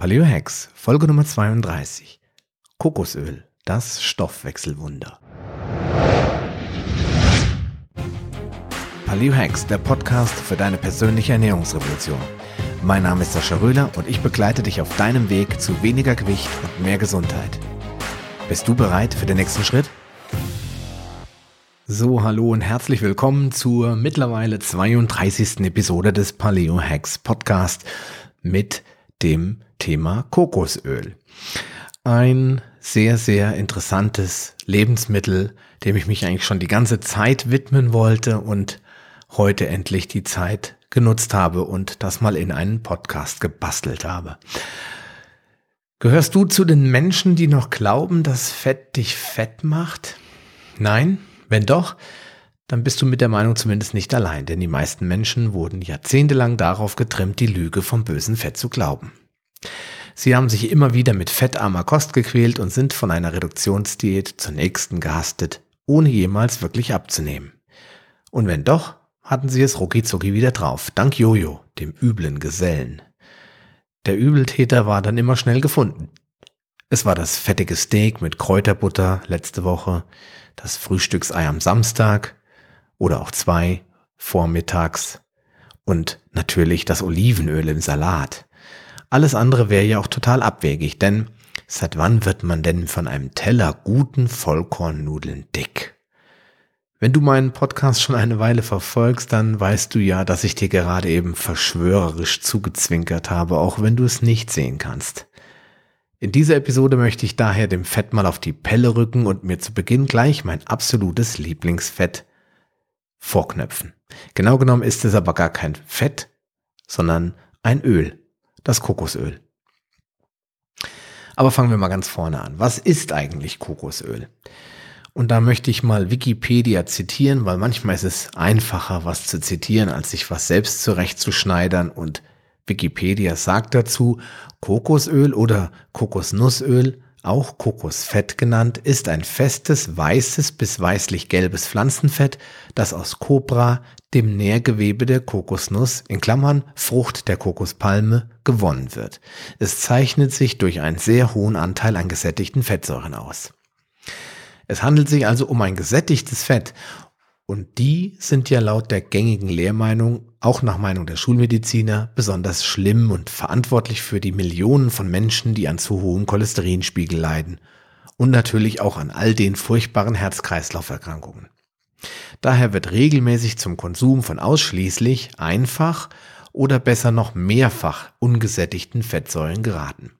Paleo Hacks, Folge Nummer 32. Kokosöl, das Stoffwechselwunder. Paleo Hacks, der Podcast für deine persönliche Ernährungsrevolution. Mein Name ist Sascha Röhler und ich begleite dich auf deinem Weg zu weniger Gewicht und mehr Gesundheit. Bist du bereit für den nächsten Schritt? So, hallo und herzlich willkommen zur mittlerweile 32. Episode des Paleo Hacks Podcast mit dem Thema Kokosöl. Ein sehr, sehr interessantes Lebensmittel, dem ich mich eigentlich schon die ganze Zeit widmen wollte und heute endlich die Zeit genutzt habe und das mal in einen Podcast gebastelt habe. Gehörst du zu den Menschen, die noch glauben, dass Fett dich fett macht? Nein? Wenn doch, dann bist du mit der Meinung zumindest nicht allein, denn die meisten Menschen wurden jahrzehntelang darauf getrimmt, die Lüge vom bösen Fett zu glauben. Sie haben sich immer wieder mit fettarmer Kost gequält und sind von einer Reduktionsdiät zur nächsten gehastet, ohne jemals wirklich abzunehmen. Und wenn doch, hatten sie es ruckizucki wieder drauf, dank Jojo, dem üblen Gesellen. Der Übeltäter war dann immer schnell gefunden. Es war das fettige Steak mit Kräuterbutter letzte Woche, das Frühstücksei am Samstag oder auch zwei vormittags und natürlich das Olivenöl im Salat. Alles andere wäre ja auch total abwegig, denn seit wann wird man denn von einem Teller guten Vollkornnudeln dick? Wenn du meinen Podcast schon eine Weile verfolgst, dann weißt du ja, dass ich dir gerade eben verschwörerisch zugezwinkert habe, auch wenn du es nicht sehen kannst. In dieser Episode möchte ich daher dem Fett mal auf die Pelle rücken und mir zu Beginn gleich mein absolutes Lieblingsfett vorknöpfen. Genau genommen ist es aber gar kein Fett, sondern ein Öl das Kokosöl. Aber fangen wir mal ganz vorne an. Was ist eigentlich Kokosöl? Und da möchte ich mal Wikipedia zitieren, weil manchmal ist es einfacher, was zu zitieren, als sich was selbst zurechtzuschneidern. Und Wikipedia sagt dazu, Kokosöl oder Kokosnussöl auch Kokosfett genannt, ist ein festes, weißes bis weißlich-gelbes Pflanzenfett, das aus Copra, dem Nährgewebe der Kokosnuss, in Klammern Frucht der Kokospalme, gewonnen wird. Es zeichnet sich durch einen sehr hohen Anteil an gesättigten Fettsäuren aus. Es handelt sich also um ein gesättigtes Fett und die sind ja laut der gängigen Lehrmeinung, auch nach Meinung der Schulmediziner, besonders schlimm und verantwortlich für die Millionen von Menschen, die an zu hohem Cholesterinspiegel leiden. Und natürlich auch an all den furchtbaren Herz-Kreislauf-Erkrankungen. Daher wird regelmäßig zum Konsum von ausschließlich einfach oder besser noch mehrfach ungesättigten Fettsäuren geraten.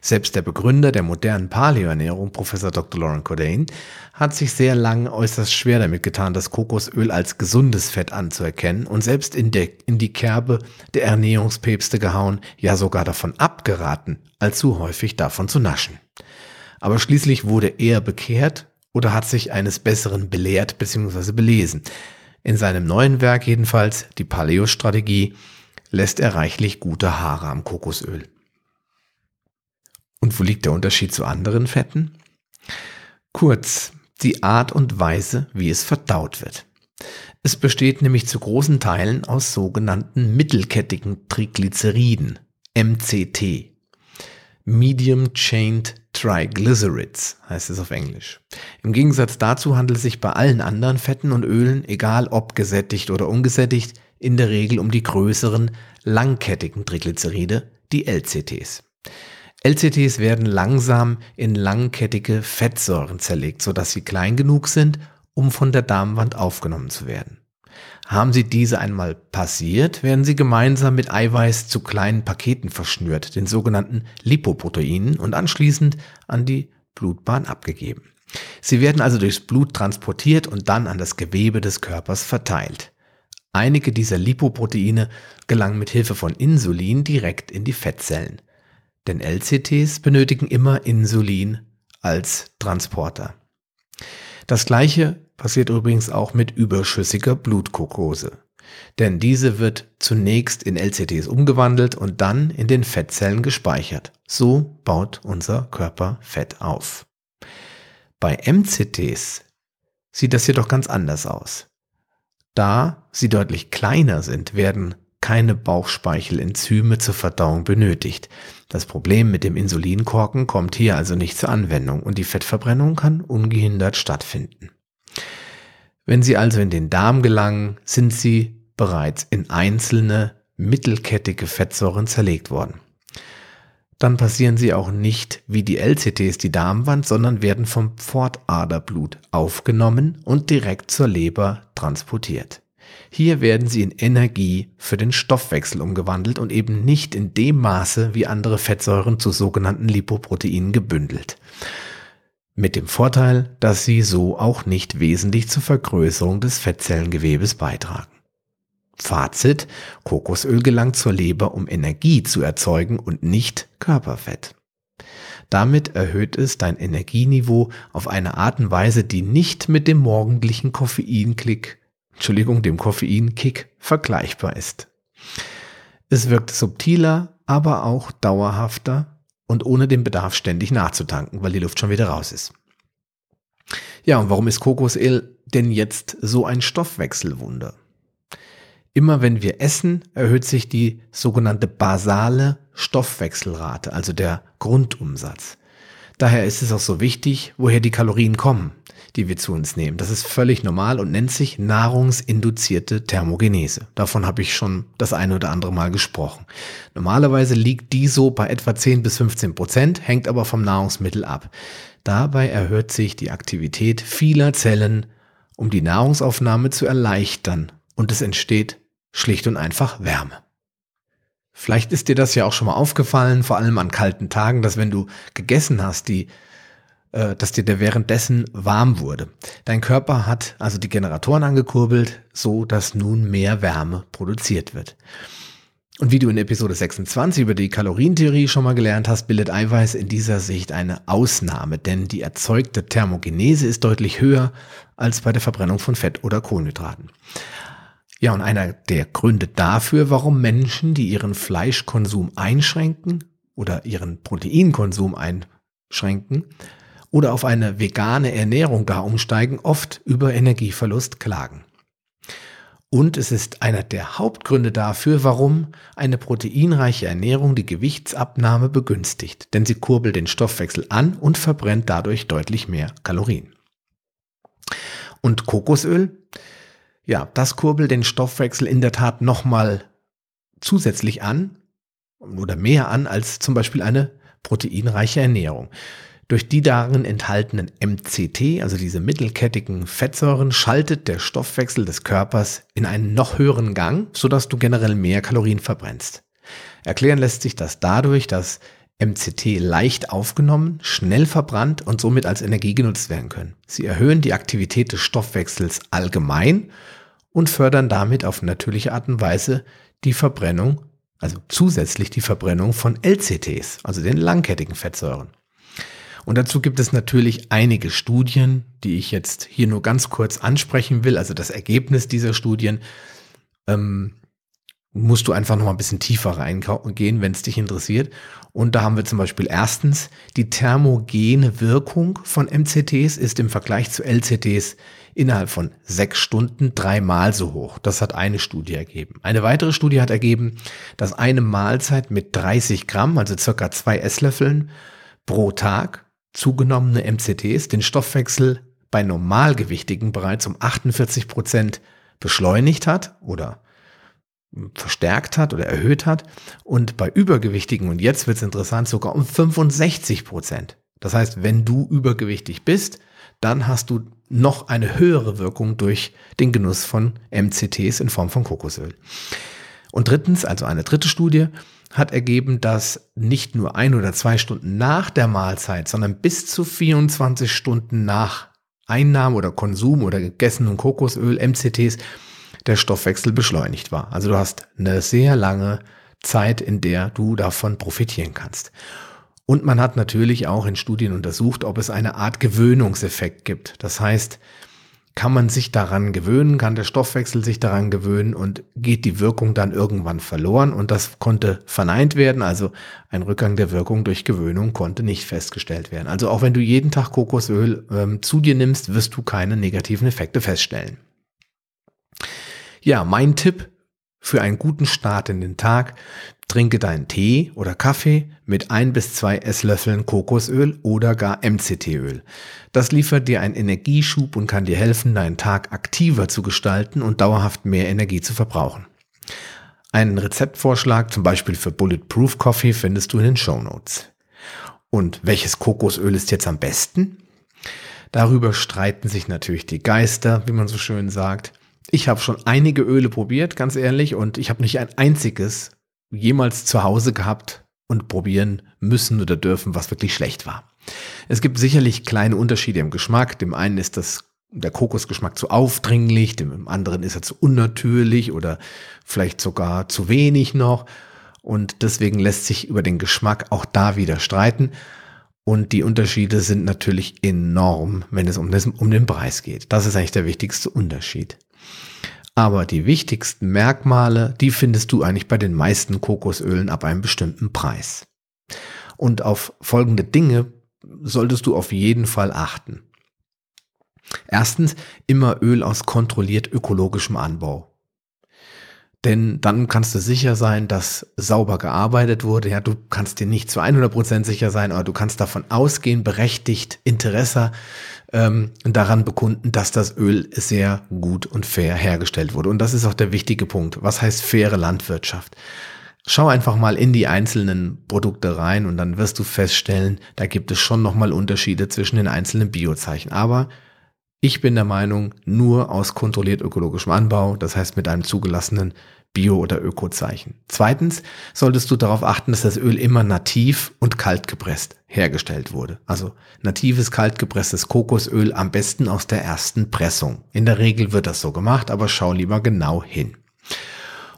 Selbst der Begründer der modernen Paleoernährung, Professor Dr. Lauren Cordain, hat sich sehr lang äußerst schwer damit getan, das Kokosöl als gesundes Fett anzuerkennen und selbst in, der, in die Kerbe der Ernährungspäpste gehauen, ja sogar davon abgeraten, allzu häufig davon zu naschen. Aber schließlich wurde er bekehrt oder hat sich eines Besseren belehrt bzw. belesen. In seinem neuen Werk jedenfalls, die Paleo-Strategie, lässt er reichlich gute Haare am Kokosöl. Und wo liegt der Unterschied zu anderen Fetten? Kurz, die Art und Weise, wie es verdaut wird. Es besteht nämlich zu großen Teilen aus sogenannten mittelkettigen Triglyceriden, MCT. Medium Chained Triglycerides heißt es auf Englisch. Im Gegensatz dazu handelt es sich bei allen anderen Fetten und Ölen, egal ob gesättigt oder ungesättigt, in der Regel um die größeren, langkettigen Triglyceride, die LCTs. LCTs werden langsam in langkettige Fettsäuren zerlegt, sodass sie klein genug sind, um von der Darmwand aufgenommen zu werden. Haben sie diese einmal passiert, werden sie gemeinsam mit Eiweiß zu kleinen Paketen verschnürt, den sogenannten Lipoproteinen, und anschließend an die Blutbahn abgegeben. Sie werden also durchs Blut transportiert und dann an das Gewebe des Körpers verteilt. Einige dieser Lipoproteine gelangen mit Hilfe von Insulin direkt in die Fettzellen. Denn LCTs benötigen immer Insulin als Transporter. Das gleiche passiert übrigens auch mit überschüssiger Blutglucose. Denn diese wird zunächst in LCTs umgewandelt und dann in den Fettzellen gespeichert. So baut unser Körper Fett auf. Bei MCTs sieht das jedoch ganz anders aus. Da sie deutlich kleiner sind, werden keine Bauchspeichelenzyme zur Verdauung benötigt. Das Problem mit dem Insulinkorken kommt hier also nicht zur Anwendung und die Fettverbrennung kann ungehindert stattfinden. Wenn Sie also in den Darm gelangen, sind Sie bereits in einzelne mittelkettige Fettsäuren zerlegt worden. Dann passieren sie auch nicht wie die LCTs die Darmwand, sondern werden vom Pfortaderblut aufgenommen und direkt zur Leber transportiert. Hier werden sie in Energie für den Stoffwechsel umgewandelt und eben nicht in dem Maße wie andere Fettsäuren zu sogenannten Lipoproteinen gebündelt. Mit dem Vorteil, dass sie so auch nicht wesentlich zur Vergrößerung des Fettzellengewebes beitragen. Fazit, Kokosöl gelangt zur Leber, um Energie zu erzeugen und nicht Körperfett. Damit erhöht es dein Energieniveau auf eine Art und Weise, die nicht mit dem morgendlichen Koffeinklick, Entschuldigung, dem Koffeinkick vergleichbar ist. Es wirkt subtiler, aber auch dauerhafter und ohne den Bedarf ständig nachzutanken, weil die Luft schon wieder raus ist. Ja, und warum ist Kokosöl denn jetzt so ein Stoffwechselwunder? Immer wenn wir essen, erhöht sich die sogenannte basale Stoffwechselrate, also der Grundumsatz. Daher ist es auch so wichtig, woher die Kalorien kommen, die wir zu uns nehmen. Das ist völlig normal und nennt sich nahrungsinduzierte Thermogenese. Davon habe ich schon das eine oder andere Mal gesprochen. Normalerweise liegt die so bei etwa 10 bis 15 Prozent, hängt aber vom Nahrungsmittel ab. Dabei erhöht sich die Aktivität vieler Zellen, um die Nahrungsaufnahme zu erleichtern und es entsteht schlicht und einfach Wärme. Vielleicht ist dir das ja auch schon mal aufgefallen, vor allem an kalten Tagen, dass wenn du gegessen hast, die, äh, dass dir der währenddessen warm wurde. Dein Körper hat also die Generatoren angekurbelt, so dass nun mehr Wärme produziert wird. Und wie du in Episode 26 über die Kalorientheorie schon mal gelernt hast, bildet Eiweiß in dieser Sicht eine Ausnahme, denn die erzeugte Thermogenese ist deutlich höher als bei der Verbrennung von Fett oder Kohlenhydraten. Ja, und einer der Gründe dafür, warum Menschen, die ihren Fleischkonsum einschränken oder ihren Proteinkonsum einschränken oder auf eine vegane Ernährung gar umsteigen, oft über Energieverlust klagen. Und es ist einer der Hauptgründe dafür, warum eine proteinreiche Ernährung die Gewichtsabnahme begünstigt, denn sie kurbelt den Stoffwechsel an und verbrennt dadurch deutlich mehr Kalorien. Und Kokosöl ja, das kurbelt den Stoffwechsel in der Tat nochmal zusätzlich an oder mehr an als zum Beispiel eine proteinreiche Ernährung. Durch die darin enthaltenen MCT, also diese mittelkettigen Fettsäuren, schaltet der Stoffwechsel des Körpers in einen noch höheren Gang, sodass du generell mehr Kalorien verbrennst. Erklären lässt sich das dadurch, dass MCT leicht aufgenommen, schnell verbrannt und somit als Energie genutzt werden können. Sie erhöhen die Aktivität des Stoffwechsels allgemein und fördern damit auf natürliche Art und Weise die Verbrennung, also zusätzlich die Verbrennung von LCTs, also den langkettigen Fettsäuren. Und dazu gibt es natürlich einige Studien, die ich jetzt hier nur ganz kurz ansprechen will. Also das Ergebnis dieser Studien ähm, musst du einfach noch mal ein bisschen tiefer reingehen, wenn es dich interessiert. Und da haben wir zum Beispiel erstens, die thermogene Wirkung von MCTs ist im Vergleich zu LCTs innerhalb von sechs Stunden dreimal so hoch. Das hat eine Studie ergeben. Eine weitere Studie hat ergeben, dass eine Mahlzeit mit 30 Gramm, also circa zwei Esslöffeln pro Tag zugenommene MCTs den Stoffwechsel bei Normalgewichtigen bereits um 48 Prozent beschleunigt hat oder verstärkt hat oder erhöht hat und bei Übergewichtigen, und jetzt wird es interessant, sogar um 65 Prozent. Das heißt, wenn du übergewichtig bist, dann hast du noch eine höhere Wirkung durch den Genuss von MCTs in Form von Kokosöl. Und drittens, also eine dritte Studie, hat ergeben, dass nicht nur ein oder zwei Stunden nach der Mahlzeit, sondern bis zu 24 Stunden nach Einnahme oder Konsum oder gegessenem Kokosöl, MCTs, der Stoffwechsel beschleunigt war. Also du hast eine sehr lange Zeit, in der du davon profitieren kannst. Und man hat natürlich auch in Studien untersucht, ob es eine Art Gewöhnungseffekt gibt. Das heißt, kann man sich daran gewöhnen, kann der Stoffwechsel sich daran gewöhnen und geht die Wirkung dann irgendwann verloren und das konnte verneint werden, also ein Rückgang der Wirkung durch Gewöhnung konnte nicht festgestellt werden. Also auch wenn du jeden Tag Kokosöl ähm, zu dir nimmst, wirst du keine negativen Effekte feststellen. Ja, mein Tipp Für einen guten Start in den Tag trinke deinen Tee oder Kaffee mit ein bis zwei Esslöffeln Kokosöl oder gar MCT-Öl. Das liefert dir einen Energieschub und kann dir helfen, deinen Tag aktiver zu gestalten und dauerhaft mehr Energie zu verbrauchen. Einen Rezeptvorschlag zum Beispiel für Bulletproof Coffee findest du in den Show Notes. Und welches Kokosöl ist jetzt am besten? Darüber streiten sich natürlich die Geister, wie man so schön sagt. Ich habe schon einige Öle probiert, ganz ehrlich, und ich habe nicht ein einziges jemals zu Hause gehabt und probieren müssen oder dürfen, was wirklich schlecht war. Es gibt sicherlich kleine Unterschiede im Geschmack. Dem einen ist das der Kokosgeschmack zu aufdringlich, dem anderen ist er zu unnatürlich oder vielleicht sogar zu wenig noch. Und deswegen lässt sich über den Geschmack auch da wieder streiten. Und die Unterschiede sind natürlich enorm, wenn es um, das, um den Preis geht. Das ist eigentlich der wichtigste Unterschied. Aber die wichtigsten Merkmale, die findest du eigentlich bei den meisten Kokosölen ab einem bestimmten Preis. Und auf folgende Dinge solltest du auf jeden Fall achten. Erstens, immer Öl aus kontrolliert ökologischem Anbau. Denn dann kannst du sicher sein, dass sauber gearbeitet wurde. Ja, du kannst dir nicht zu 100% sicher sein, aber du kannst davon ausgehen, berechtigt Interesse ähm, daran bekunden, dass das Öl sehr gut und fair hergestellt wurde. Und das ist auch der wichtige Punkt. Was heißt faire Landwirtschaft? Schau einfach mal in die einzelnen Produkte rein und dann wirst du feststellen, da gibt es schon nochmal Unterschiede zwischen den einzelnen Biozeichen. Aber ich bin der Meinung, nur aus kontrolliert ökologischem Anbau, das heißt mit einem zugelassenen Bio- oder Ökozeichen. Zweitens solltest du darauf achten, dass das Öl immer nativ und kaltgepresst hergestellt wurde. Also natives kaltgepresstes Kokosöl am besten aus der ersten Pressung. In der Regel wird das so gemacht, aber schau lieber genau hin.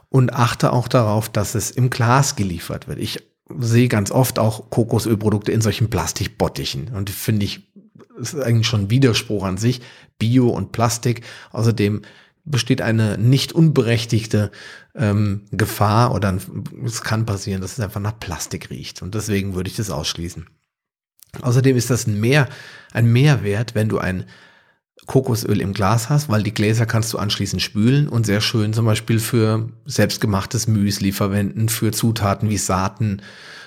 Und achte auch darauf, dass es im Glas geliefert wird. Ich sehe ganz oft auch Kokosölprodukte in solchen Plastikbottichen und finde ich ist eigentlich schon Widerspruch an sich, Bio und Plastik. Außerdem besteht eine nicht unberechtigte ähm, Gefahr oder es kann passieren, dass es einfach nach Plastik riecht. Und deswegen würde ich das ausschließen. Außerdem ist das ein, Mehr, ein Mehrwert, wenn du ein Kokosöl im Glas hast, weil die Gläser kannst du anschließend spülen und sehr schön zum Beispiel für selbstgemachtes Müsli verwenden, für Zutaten wie Saaten,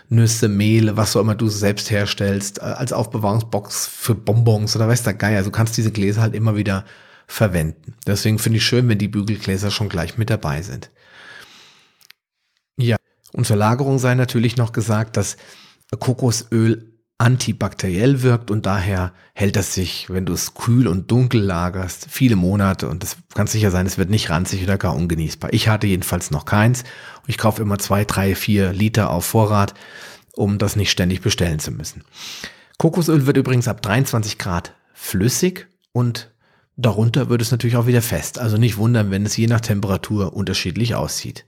Nüsse, Mehle, was auch immer du selbst herstellst, äh, als Aufbewahrungsbox für Bonbons oder weiß der Geier. Also du kannst diese Gläser halt immer wieder verwenden. Deswegen finde ich schön, wenn die Bügelgläser schon gleich mit dabei sind. Ja, und zur Lagerung sei natürlich noch gesagt, dass Kokosöl antibakteriell wirkt und daher hält es sich, wenn du es kühl und dunkel lagerst, viele Monate und es kann sicher sein, es wird nicht ranzig oder gar ungenießbar. Ich hatte jedenfalls noch keins. Ich kaufe immer zwei, drei, vier Liter auf Vorrat, um das nicht ständig bestellen zu müssen. Kokosöl wird übrigens ab 23 Grad flüssig und darunter wird es natürlich auch wieder fest. Also nicht wundern, wenn es je nach Temperatur unterschiedlich aussieht.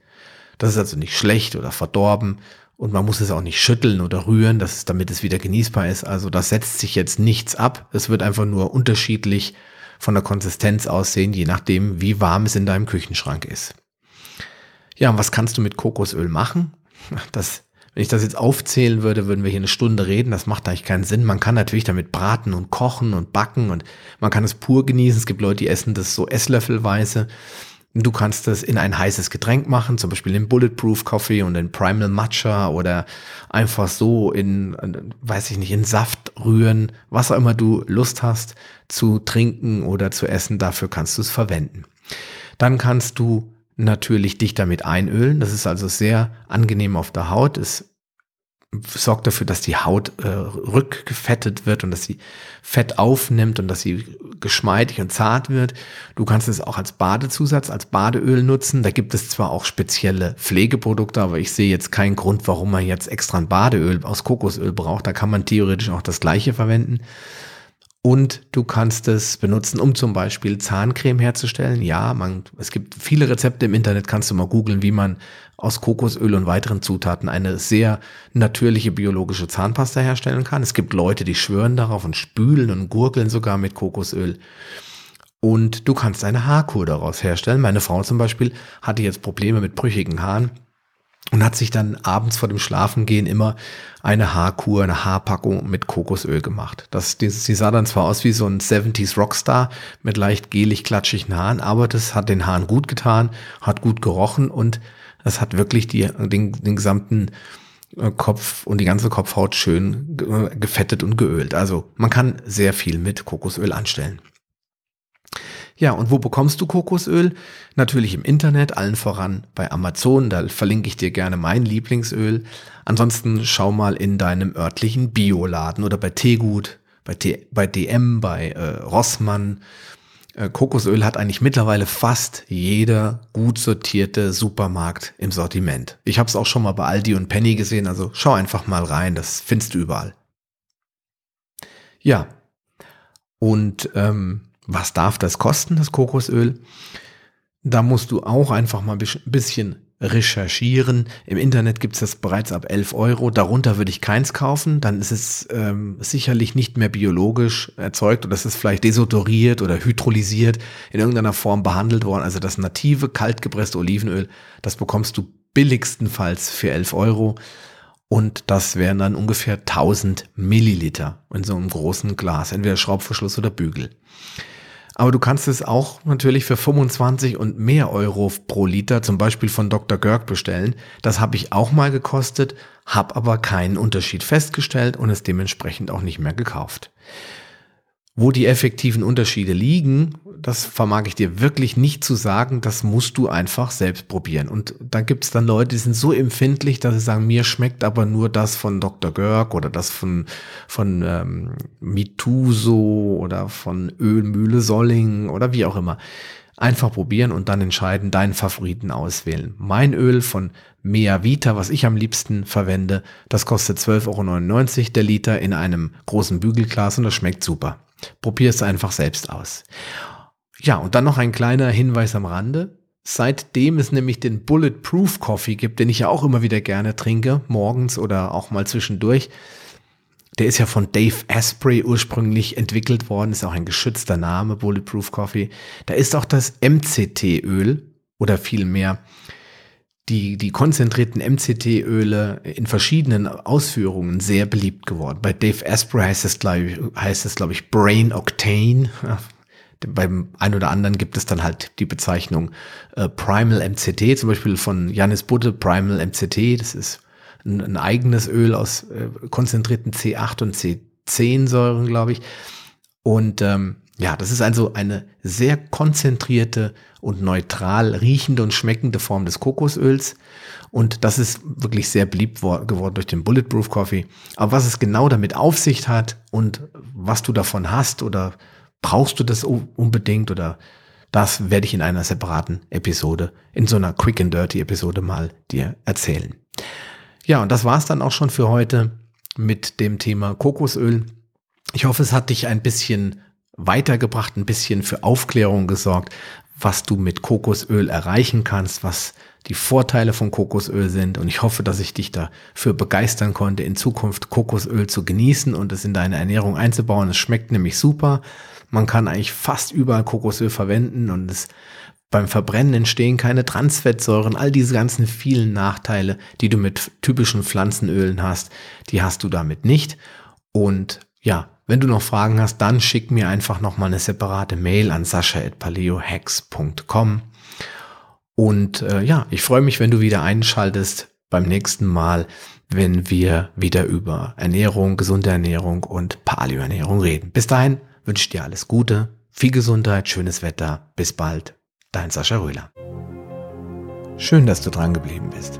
Das ist also nicht schlecht oder verdorben und man muss es auch nicht schütteln oder rühren, dass, damit es wieder genießbar ist. Also das setzt sich jetzt nichts ab. Es wird einfach nur unterschiedlich von der Konsistenz aussehen, je nachdem, wie warm es in deinem Küchenschrank ist. Ja, und was kannst du mit Kokosöl machen? Das, wenn ich das jetzt aufzählen würde, würden wir hier eine Stunde reden. Das macht eigentlich keinen Sinn. Man kann natürlich damit braten und kochen und backen und man kann es pur genießen. Es gibt Leute, die essen das so esslöffelweise. Du kannst das in ein heißes Getränk machen, zum Beispiel in Bulletproof Coffee und in Primal Matcha oder einfach so in, weiß ich nicht, in Saft rühren, was auch immer du Lust hast zu trinken oder zu essen, dafür kannst du es verwenden. Dann kannst du natürlich dich damit einölen. Das ist also sehr angenehm auf der Haut. Es sorgt dafür, dass die Haut äh, rückgefettet wird und dass sie Fett aufnimmt und dass sie geschmeidig und zart wird. Du kannst es auch als Badezusatz, als Badeöl nutzen. Da gibt es zwar auch spezielle Pflegeprodukte, aber ich sehe jetzt keinen Grund, warum man jetzt extra ein Badeöl aus Kokosöl braucht. Da kann man theoretisch auch das gleiche verwenden. Und du kannst es benutzen, um zum Beispiel Zahncreme herzustellen. Ja, man, es gibt viele Rezepte im Internet, kannst du mal googeln, wie man aus Kokosöl und weiteren Zutaten eine sehr natürliche biologische Zahnpasta herstellen kann. Es gibt Leute, die schwören darauf und spülen und gurgeln sogar mit Kokosöl. Und du kannst eine Haarkur daraus herstellen. Meine Frau zum Beispiel hatte jetzt Probleme mit brüchigen Haaren und hat sich dann abends vor dem Schlafengehen immer eine Haarkur, eine Haarpackung mit Kokosöl gemacht. Das, die, sie sah dann zwar aus wie so ein 70s Rockstar mit leicht gelig klatschigen Haaren, aber das hat den Haaren gut getan, hat gut gerochen und das hat wirklich die, den, den gesamten äh, Kopf und die ganze Kopfhaut schön gefettet und geölt. Also man kann sehr viel mit Kokosöl anstellen. Ja, und wo bekommst du Kokosöl? Natürlich im Internet, allen voran bei Amazon, da verlinke ich dir gerne mein Lieblingsöl. Ansonsten schau mal in deinem örtlichen Bioladen oder bei Teegut, bei, T bei DM, bei äh, Rossmann. Äh, Kokosöl hat eigentlich mittlerweile fast jeder gut sortierte Supermarkt im Sortiment. Ich habe es auch schon mal bei Aldi und Penny gesehen, also schau einfach mal rein, das findest du überall. Ja, und ähm, was darf das kosten, das Kokosöl? Da musst du auch einfach mal ein bisschen recherchieren. Im Internet gibt es das bereits ab 11 Euro. Darunter würde ich keins kaufen. Dann ist es ähm, sicherlich nicht mehr biologisch erzeugt oder es ist vielleicht desodoriert oder hydrolysiert in irgendeiner Form behandelt worden. Also das native, kaltgepresste Olivenöl, das bekommst du billigstenfalls für 11 Euro. Und das wären dann ungefähr 1000 Milliliter in so einem großen Glas, entweder Schraubverschluss oder Bügel. Aber du kannst es auch natürlich für 25 und mehr Euro pro Liter, zum Beispiel von Dr. Görg bestellen. Das habe ich auch mal gekostet, habe aber keinen Unterschied festgestellt und es dementsprechend auch nicht mehr gekauft. Wo die effektiven Unterschiede liegen, das vermag ich dir wirklich nicht zu sagen, das musst du einfach selbst probieren. Und da gibt es dann Leute, die sind so empfindlich, dass sie sagen, mir schmeckt aber nur das von Dr. Görg oder das von, von ähm, Mituso oder von Ölmühle Solling oder wie auch immer. Einfach probieren und dann entscheiden, deinen Favoriten auswählen. Mein Öl von Mea Vita, was ich am liebsten verwende, das kostet 12,99 Euro der Liter in einem großen Bügelglas und das schmeckt super. Probier es einfach selbst aus. Ja, und dann noch ein kleiner Hinweis am Rande. Seitdem es nämlich den Bulletproof Coffee gibt, den ich ja auch immer wieder gerne trinke, morgens oder auch mal zwischendurch, der ist ja von Dave Asprey ursprünglich entwickelt worden, ist auch ein geschützter Name, Bulletproof Coffee. Da ist auch das MCT-Öl oder vielmehr die, die konzentrierten MCT-Öle in verschiedenen Ausführungen sehr beliebt geworden. Bei Dave Asprey heißt es, glaube ich, glaube ich, Brain Octane. Beim einen oder anderen gibt es dann halt die Bezeichnung äh, Primal MCT, zum Beispiel von Janis Butte, Primal MCT. Das ist ein, ein eigenes Öl aus äh, konzentrierten C8 und C10 Säuren, glaube ich. Und ähm, ja, das ist also eine sehr konzentrierte und neutral riechende und schmeckende Form des Kokosöls. Und das ist wirklich sehr beliebt geworden durch den Bulletproof Coffee. Aber was es genau damit auf sich hat und was du davon hast oder brauchst du das unbedingt oder das werde ich in einer separaten Episode, in so einer Quick and Dirty Episode mal dir erzählen. Ja, und das war's dann auch schon für heute mit dem Thema Kokosöl. Ich hoffe, es hat dich ein bisschen weitergebracht, ein bisschen für Aufklärung gesorgt, was du mit Kokosöl erreichen kannst, was die Vorteile von Kokosöl sind. Und ich hoffe, dass ich dich dafür begeistern konnte, in Zukunft Kokosöl zu genießen und es in deine Ernährung einzubauen. Es schmeckt nämlich super. Man kann eigentlich fast überall Kokosöl verwenden und es beim Verbrennen entstehen keine Transfettsäuren, all diese ganzen vielen Nachteile, die du mit typischen Pflanzenölen hast, die hast du damit nicht. Und ja, wenn du noch Fragen hast, dann schick mir einfach nochmal eine separate Mail an sascha.paleohex.com. Und äh, ja, ich freue mich, wenn du wieder einschaltest beim nächsten Mal, wenn wir wieder über Ernährung, gesunde Ernährung und Paleoernährung reden. Bis dahin wünsche ich dir alles Gute, viel Gesundheit, schönes Wetter. Bis bald, dein Sascha Röhler. Schön, dass du dran geblieben bist.